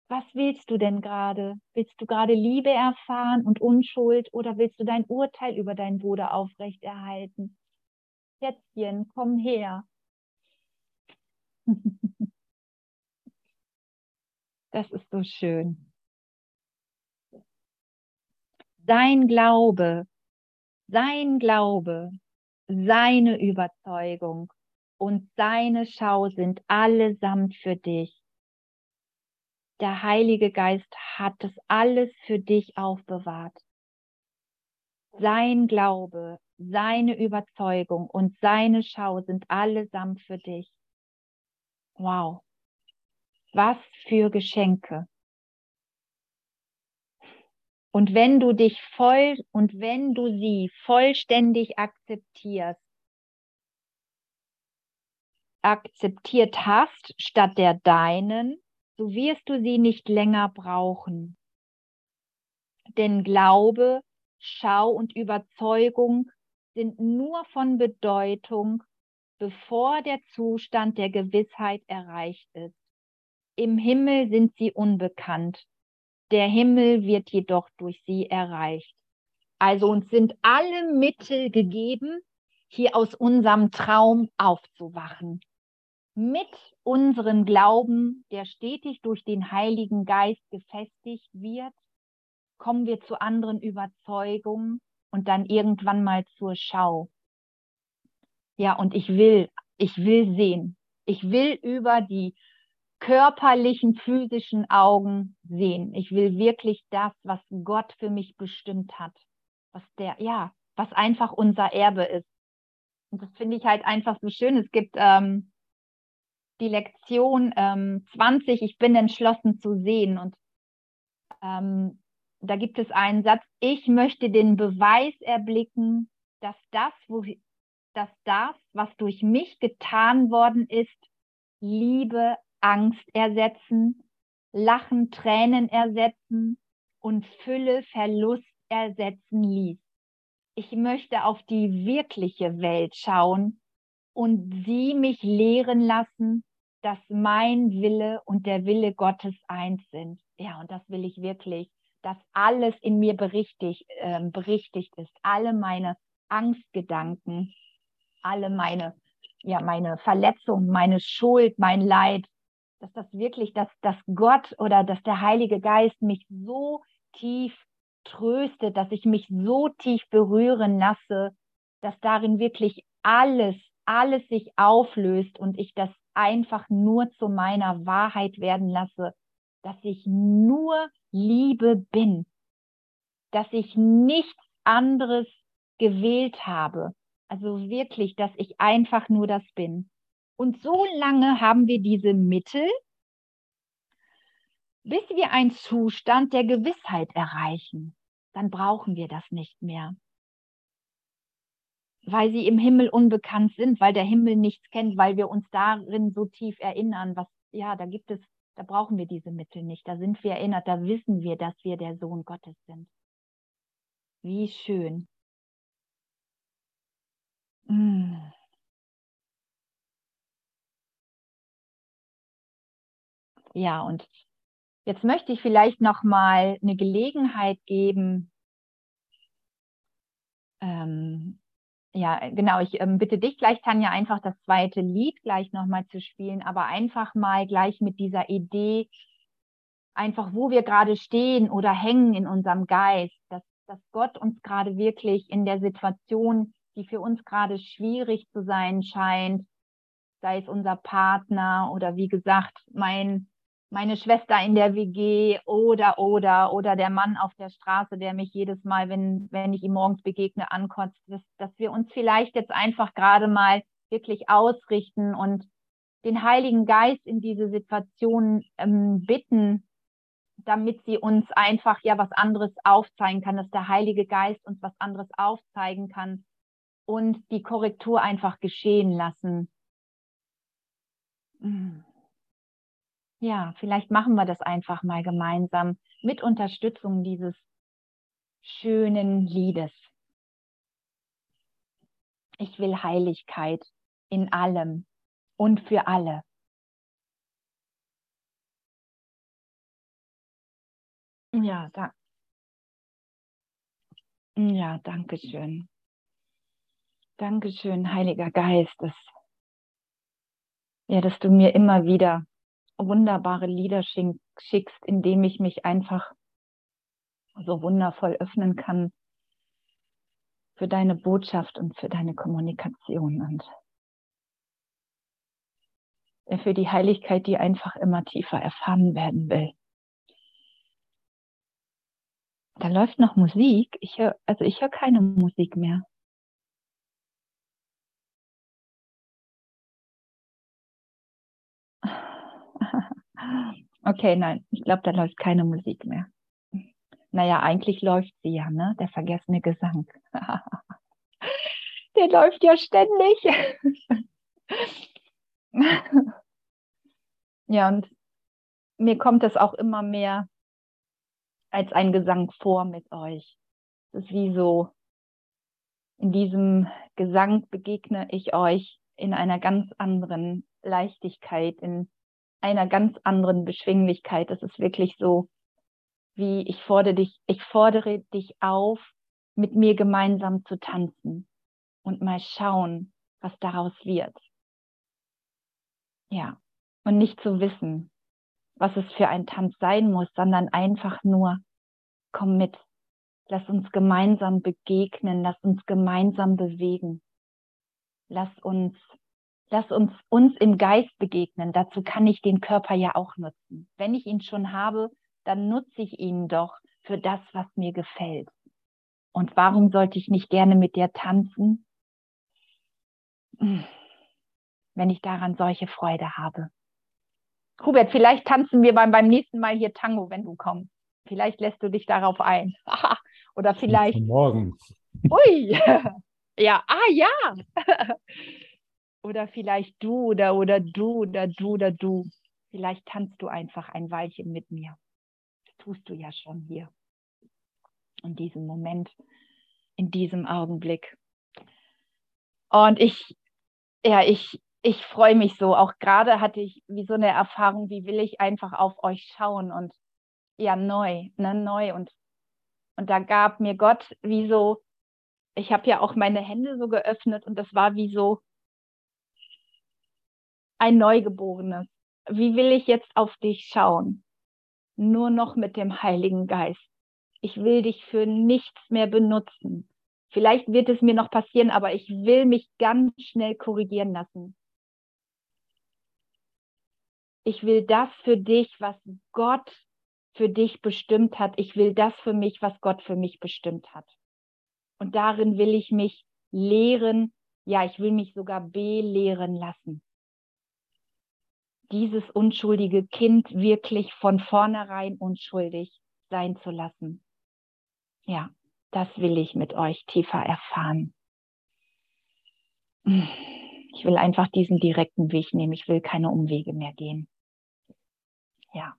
Was willst du denn gerade? Willst du gerade Liebe erfahren und Unschuld oder willst du dein Urteil über deinen Bruder aufrechterhalten? Schätzchen, komm her. *laughs* Das ist so schön. Sein Glaube, sein Glaube, seine Überzeugung und seine Schau sind allesamt für dich. Der Heilige Geist hat es alles für dich aufbewahrt. Sein Glaube, seine Überzeugung und seine Schau sind allesamt für dich. Wow. Was für Geschenke. Und wenn du dich voll und wenn du sie vollständig akzeptierst, akzeptiert hast statt der deinen, so wirst du sie nicht länger brauchen. Denn Glaube, Schau und Überzeugung sind nur von Bedeutung, bevor der Zustand der Gewissheit erreicht ist. Im Himmel sind sie unbekannt. Der Himmel wird jedoch durch sie erreicht. Also uns sind alle Mittel gegeben, hier aus unserem Traum aufzuwachen. Mit unserem Glauben, der stetig durch den Heiligen Geist gefestigt wird, kommen wir zu anderen Überzeugungen und dann irgendwann mal zur Schau. Ja, und ich will, ich will sehen. Ich will über die körperlichen, physischen Augen sehen. Ich will wirklich das, was Gott für mich bestimmt hat. Was der, ja, was einfach unser Erbe ist. Und das finde ich halt einfach so schön. Es gibt ähm, die Lektion ähm, 20, ich bin entschlossen zu sehen. Und ähm, da gibt es einen Satz, ich möchte den Beweis erblicken, dass das, wo, dass das, was durch mich getan worden ist, Liebe, Angst ersetzen, Lachen, Tränen ersetzen und Fülle, Verlust ersetzen ließ. Ich möchte auf die wirkliche Welt schauen und sie mich lehren lassen, dass mein Wille und der Wille Gottes eins sind. Ja, und das will ich wirklich, dass alles in mir berichtigt, äh, berichtigt ist. Alle meine Angstgedanken, alle meine, ja, meine Verletzungen, meine Schuld, mein Leid, dass das wirklich, dass, dass Gott oder dass der Heilige Geist mich so tief tröstet, dass ich mich so tief berühren lasse, dass darin wirklich alles, alles sich auflöst und ich das einfach nur zu meiner Wahrheit werden lasse, dass ich nur Liebe bin, dass ich nichts anderes gewählt habe. Also wirklich, dass ich einfach nur das bin. Und so lange haben wir diese Mittel, bis wir einen Zustand der Gewissheit erreichen. Dann brauchen wir das nicht mehr. Weil sie im Himmel unbekannt sind, weil der Himmel nichts kennt, weil wir uns darin so tief erinnern, was, ja, da gibt es, da brauchen wir diese Mittel nicht. Da sind wir erinnert, da wissen wir, dass wir der Sohn Gottes sind. Wie schön. Mm. Ja, und jetzt möchte ich vielleicht noch mal eine Gelegenheit geben. Ähm, ja, genau. Ich ähm, bitte dich gleich, Tanja, einfach das zweite Lied gleich noch mal zu spielen, aber einfach mal gleich mit dieser Idee, einfach wo wir gerade stehen oder hängen in unserem Geist, dass, dass Gott uns gerade wirklich in der Situation, die für uns gerade schwierig zu sein scheint, sei es unser Partner oder wie gesagt, mein meine Schwester in der WG oder, oder, oder der Mann auf der Straße, der mich jedes Mal, wenn, wenn ich ihm morgens begegne, ankotzt, dass, dass wir uns vielleicht jetzt einfach gerade mal wirklich ausrichten und den Heiligen Geist in diese Situation ähm, bitten, damit sie uns einfach ja was anderes aufzeigen kann, dass der Heilige Geist uns was anderes aufzeigen kann und die Korrektur einfach geschehen lassen. Mhm. Ja, vielleicht machen wir das einfach mal gemeinsam mit Unterstützung dieses schönen Liedes. Ich will Heiligkeit in allem und für alle. Ja, da. Ja, danke schön. Dankeschön, Heiliger Geist, dass, ja, dass du mir immer wieder wunderbare Lieder schickst, indem ich mich einfach so wundervoll öffnen kann für deine Botschaft und für deine Kommunikation und für die Heiligkeit, die einfach immer tiefer erfahren werden will. Da läuft noch Musik. Ich höre, also ich höre keine Musik mehr. *laughs* Okay, nein, ich glaube, da läuft keine Musik mehr. Naja, eigentlich läuft sie ja, ne? Der vergessene Gesang. *laughs* Der läuft ja ständig. *laughs* ja, und mir kommt es auch immer mehr als ein Gesang vor mit euch. Es ist wie so, in diesem Gesang begegne ich euch in einer ganz anderen Leichtigkeit, in einer ganz anderen Beschwinglichkeit. Es ist wirklich so, wie ich fordere dich, ich fordere dich auf, mit mir gemeinsam zu tanzen und mal schauen, was daraus wird. Ja, und nicht zu wissen, was es für ein Tanz sein muss, sondern einfach nur, komm mit, lass uns gemeinsam begegnen, lass uns gemeinsam bewegen, lass uns lass uns uns im Geist begegnen. Dazu kann ich den Körper ja auch nutzen. Wenn ich ihn schon habe, dann nutze ich ihn doch für das, was mir gefällt. Und warum sollte ich nicht gerne mit dir tanzen, wenn ich daran solche Freude habe? Hubert, vielleicht tanzen wir beim, beim nächsten Mal hier Tango, wenn du kommst. Vielleicht lässt du dich darauf ein. *laughs* Oder vielleicht. Morgen. Ui, *laughs* Ja, ah ja. *laughs* oder vielleicht du oder oder du oder du oder du. Vielleicht tanzt du einfach ein Weilchen mit mir. Das tust du ja schon hier. In diesem Moment, in diesem Augenblick. Und ich, ja, ich, ich freue mich so. Auch gerade hatte ich wie so eine Erfahrung, wie will ich einfach auf euch schauen und ja, neu, ne, neu. Und, und da gab mir Gott wie so, ich habe ja auch meine Hände so geöffnet und das war wie so ein Neugeborenes. Wie will ich jetzt auf dich schauen? Nur noch mit dem Heiligen Geist. Ich will dich für nichts mehr benutzen. Vielleicht wird es mir noch passieren, aber ich will mich ganz schnell korrigieren lassen. Ich will das für dich, was Gott für dich bestimmt hat. Ich will das für mich, was Gott für mich bestimmt hat. Und darin will ich mich lehren. Ja, ich will mich sogar belehren lassen. Dieses unschuldige Kind wirklich von vornherein unschuldig sein zu lassen. Ja, das will ich mit euch tiefer erfahren. Ich will einfach diesen direkten Weg nehmen. Ich will keine Umwege mehr gehen. Ja,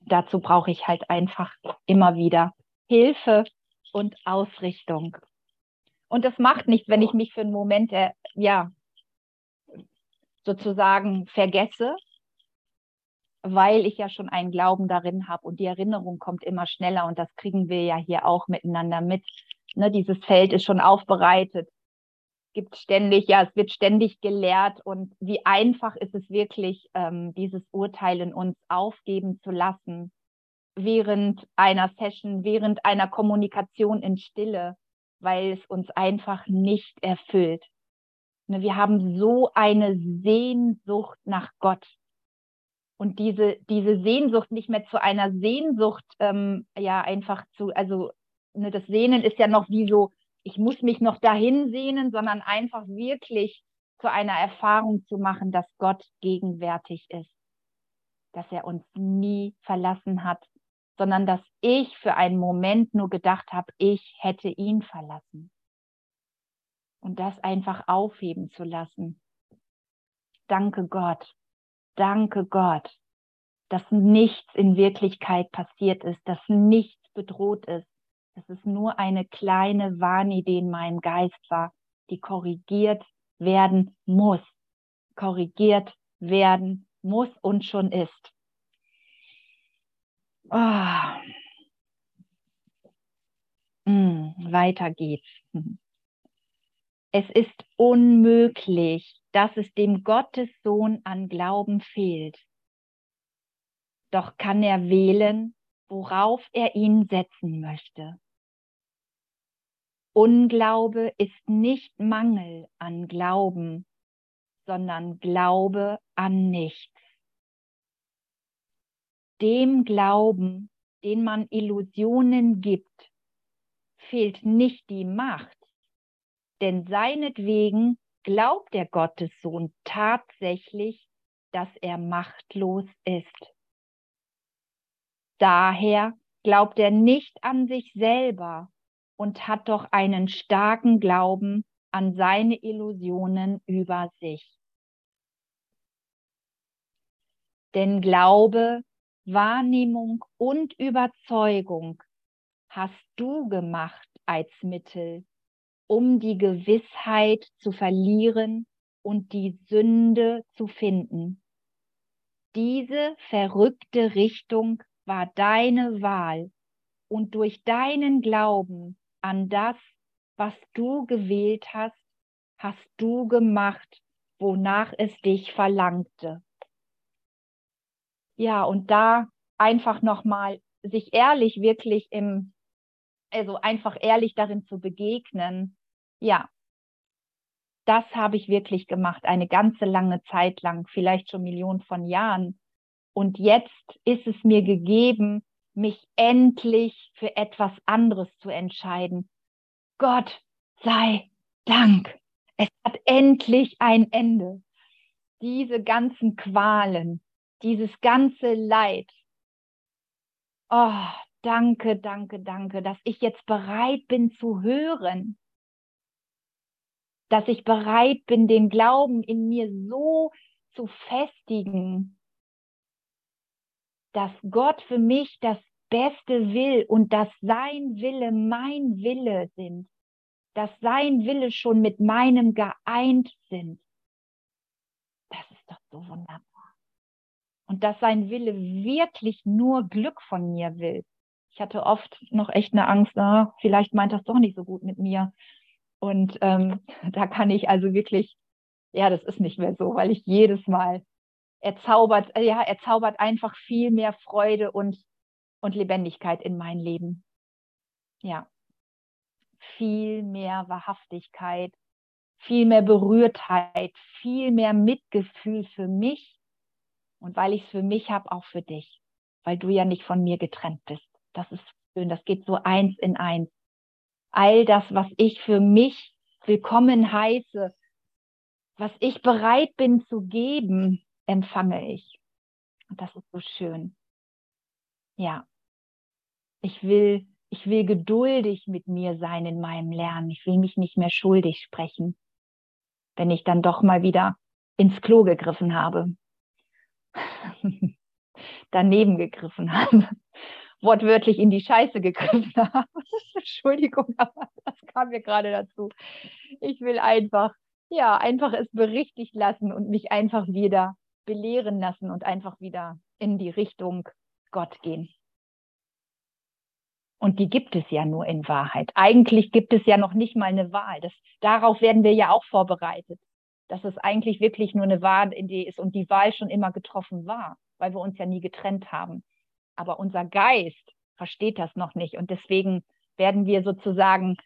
dazu brauche ich halt einfach immer wieder Hilfe und Ausrichtung. Und das macht nichts, wenn ich mich für einen Moment, äh, ja, sozusagen vergesse, weil ich ja schon einen Glauben darin habe und die Erinnerung kommt immer schneller und das kriegen wir ja hier auch miteinander mit. Ne, dieses Feld ist schon aufbereitet, gibt ständig, ja, es wird ständig gelehrt und wie einfach ist es wirklich, ähm, dieses Urteil in uns aufgeben zu lassen während einer Session, während einer Kommunikation in Stille, weil es uns einfach nicht erfüllt. Ne, wir haben so eine Sehnsucht nach Gott und diese, diese Sehnsucht nicht mehr zu einer Sehnsucht, ähm, ja, einfach zu, also ne, das Sehnen ist ja noch wie so, ich muss mich noch dahin sehnen, sondern einfach wirklich zu einer Erfahrung zu machen, dass Gott gegenwärtig ist, dass er uns nie verlassen hat, sondern dass ich für einen Moment nur gedacht habe, ich hätte ihn verlassen. Und das einfach aufheben zu lassen. Danke Gott danke Gott, dass nichts in Wirklichkeit passiert ist, dass nichts bedroht ist, dass es nur eine kleine Wahnidee in meinem Geist war, die korrigiert werden muss, korrigiert werden muss und schon ist. Oh. Mm, weiter geht's. *laughs* Es ist unmöglich, dass es dem Gottessohn an Glauben fehlt. Doch kann er wählen, worauf er ihn setzen möchte. Unglaube ist nicht Mangel an Glauben, sondern Glaube an nichts. Dem Glauben, den man Illusionen gibt, fehlt nicht die Macht, denn seinetwegen glaubt der Gottessohn tatsächlich, dass er machtlos ist. Daher glaubt er nicht an sich selber und hat doch einen starken Glauben an seine Illusionen über sich. Denn Glaube, Wahrnehmung und Überzeugung hast du gemacht als Mittel, um die Gewissheit zu verlieren und die Sünde zu finden. Diese verrückte Richtung war deine Wahl und durch deinen Glauben an das, was du gewählt hast, hast du gemacht, wonach es dich verlangte. Ja, und da einfach nochmal sich ehrlich wirklich im, also einfach ehrlich darin zu begegnen, ja, das habe ich wirklich gemacht, eine ganze lange Zeit lang, vielleicht schon Millionen von Jahren. Und jetzt ist es mir gegeben, mich endlich für etwas anderes zu entscheiden. Gott sei Dank. Es hat endlich ein Ende. Diese ganzen Qualen, dieses ganze Leid. Oh, danke, danke, danke, dass ich jetzt bereit bin zu hören, dass ich bereit bin, den Glauben in mir so zu festigen, dass Gott für mich das Beste will und dass sein Wille mein Wille sind, dass sein Wille schon mit meinem geeint sind. Das ist doch so wunderbar. Und dass sein Wille wirklich nur Glück von mir will. Ich hatte oft noch echt eine Angst, na, vielleicht meint das doch nicht so gut mit mir. Und ähm, da kann ich also wirklich, ja, das ist nicht mehr so, weil ich jedes Mal, er zaubert, äh, ja, er zaubert einfach viel mehr Freude und, und Lebendigkeit in mein Leben. Ja, viel mehr Wahrhaftigkeit, viel mehr Berührtheit, viel mehr Mitgefühl für mich und weil ich es für mich habe, auch für dich, weil du ja nicht von mir getrennt bist. Das ist schön, das geht so eins in eins all das, was ich für mich willkommen heiße, was ich bereit bin zu geben, empfange ich. Und das ist so schön. Ja. Ich will, ich will geduldig mit mir sein in meinem Lernen. Ich will mich nicht mehr schuldig sprechen, wenn ich dann doch mal wieder ins Klo gegriffen habe. *laughs* daneben gegriffen habe wortwörtlich in die Scheiße gegriffen *laughs* habe. Entschuldigung, aber das kam mir gerade dazu. Ich will einfach, ja, einfach es berichtigt lassen und mich einfach wieder belehren lassen und einfach wieder in die Richtung Gott gehen. Und die gibt es ja nur in Wahrheit. Eigentlich gibt es ja noch nicht mal eine Wahl. Das, darauf werden wir ja auch vorbereitet, dass es eigentlich wirklich nur eine Wahlidee ist und die Wahl schon immer getroffen war, weil wir uns ja nie getrennt haben. Aber unser Geist versteht das noch nicht. Und deswegen werden wir sozusagen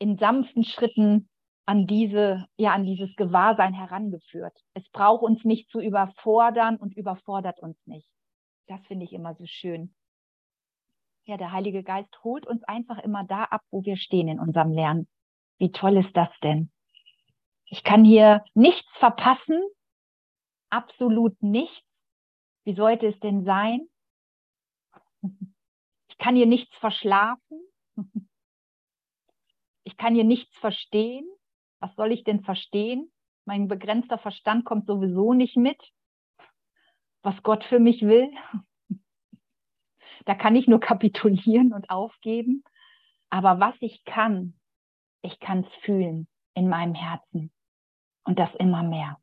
in sanften Schritten an diese, ja, an dieses Gewahrsein herangeführt. Es braucht uns nicht zu überfordern und überfordert uns nicht. Das finde ich immer so schön. Ja, der Heilige Geist holt uns einfach immer da ab, wo wir stehen in unserem Lernen. Wie toll ist das denn? Ich kann hier nichts verpassen, absolut nichts. Wie sollte es denn sein? Ich kann hier nichts verschlafen. Ich kann hier nichts verstehen. Was soll ich denn verstehen? Mein begrenzter Verstand kommt sowieso nicht mit, was Gott für mich will. Da kann ich nur *laughs* kapitulieren und aufgeben. Aber was ich kann, ich kann es fühlen in meinem Herzen. Und das immer mehr.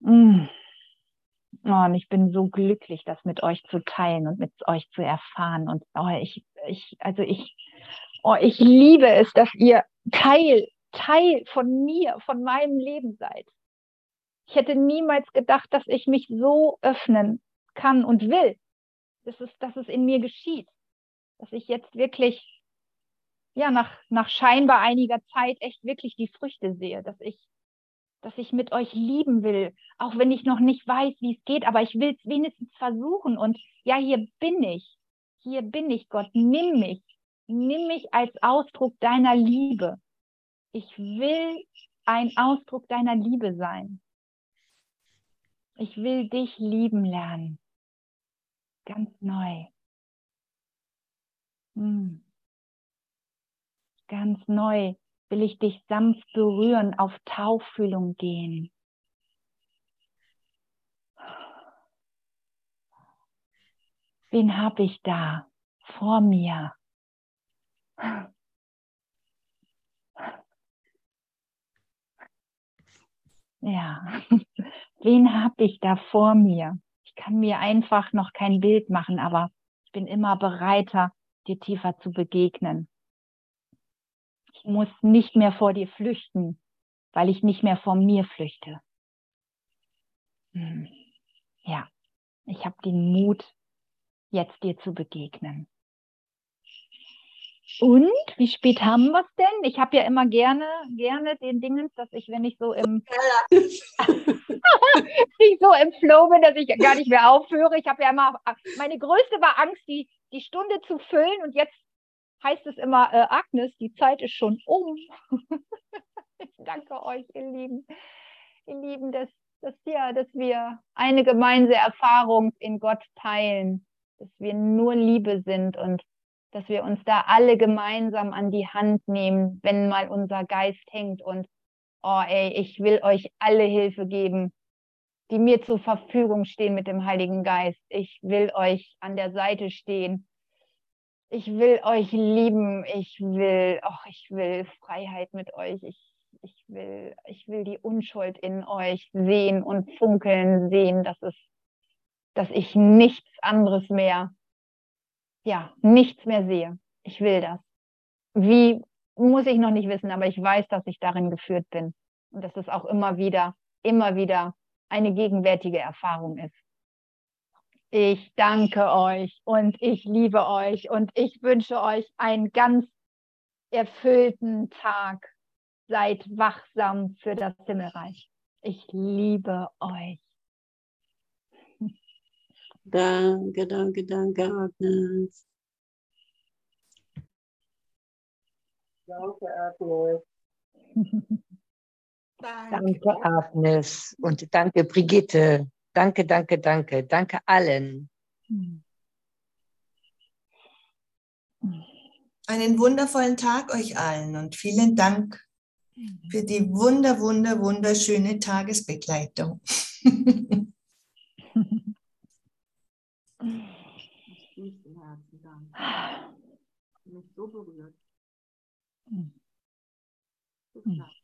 Mmh. Oh, und ich bin so glücklich, das mit euch zu teilen und mit euch zu erfahren. Und oh, ich, ich, also ich, oh, ich liebe es, dass ihr Teil, Teil von mir, von meinem Leben seid. Ich hätte niemals gedacht, dass ich mich so öffnen kann und will. Das ist, dass es in mir geschieht. Dass ich jetzt wirklich, ja, nach, nach scheinbar einiger Zeit echt wirklich die Früchte sehe, dass ich dass ich mit euch lieben will, auch wenn ich noch nicht weiß, wie es geht, aber ich will es wenigstens versuchen. Und ja, hier bin ich. Hier bin ich, Gott. Nimm mich. Nimm mich als Ausdruck deiner Liebe. Ich will ein Ausdruck deiner Liebe sein. Ich will dich lieben lernen. Ganz neu. Hm. Ganz neu will ich dich sanft berühren, auf Taufühlung gehen. Wen habe ich da vor mir? Ja, *laughs* wen habe ich da vor mir? Ich kann mir einfach noch kein Bild machen, aber ich bin immer bereiter, dir tiefer zu begegnen muss nicht mehr vor dir flüchten, weil ich nicht mehr vor mir flüchte. Hm. Ja, ich habe den Mut, jetzt dir zu begegnen. Und wie spät haben wir es denn? Ich habe ja immer gerne, gerne den Dingens, dass ich, wenn ich so im, *laughs* ich so im Flow bin, dass ich gar nicht mehr aufhöre. Ich habe ja immer, meine größte war Angst, die, die Stunde zu füllen und jetzt heißt es immer, äh, Agnes, die Zeit ist schon um. *laughs* ich danke euch, ihr Lieben, ihr Lieben, dass, dass, ja, dass wir eine gemeinsame Erfahrung in Gott teilen, dass wir nur Liebe sind und dass wir uns da alle gemeinsam an die Hand nehmen, wenn mal unser Geist hängt und, oh ey, ich will euch alle Hilfe geben, die mir zur Verfügung stehen mit dem Heiligen Geist. Ich will euch an der Seite stehen. Ich will euch lieben. Ich will, ach, ich will Freiheit mit euch. Ich, ich will, ich will die Unschuld in euch sehen und funkeln sehen, dass es, dass ich nichts anderes mehr, ja, nichts mehr sehe. Ich will das. Wie muss ich noch nicht wissen, aber ich weiß, dass ich darin geführt bin und dass es auch immer wieder, immer wieder eine gegenwärtige Erfahrung ist. Ich danke euch und ich liebe euch und ich wünsche euch einen ganz erfüllten Tag. Seid wachsam für das Himmelreich. Ich liebe euch. Danke, danke, danke, Agnes. Danke, Agnes. *laughs* Danke, Agnes. Und danke, Brigitte. Danke, danke, danke. Danke allen. Einen wundervollen Tag euch allen und vielen Dank für die wunder, wunder, wunderschöne Tagesbegleitung. *laughs* so berührt. Mhm.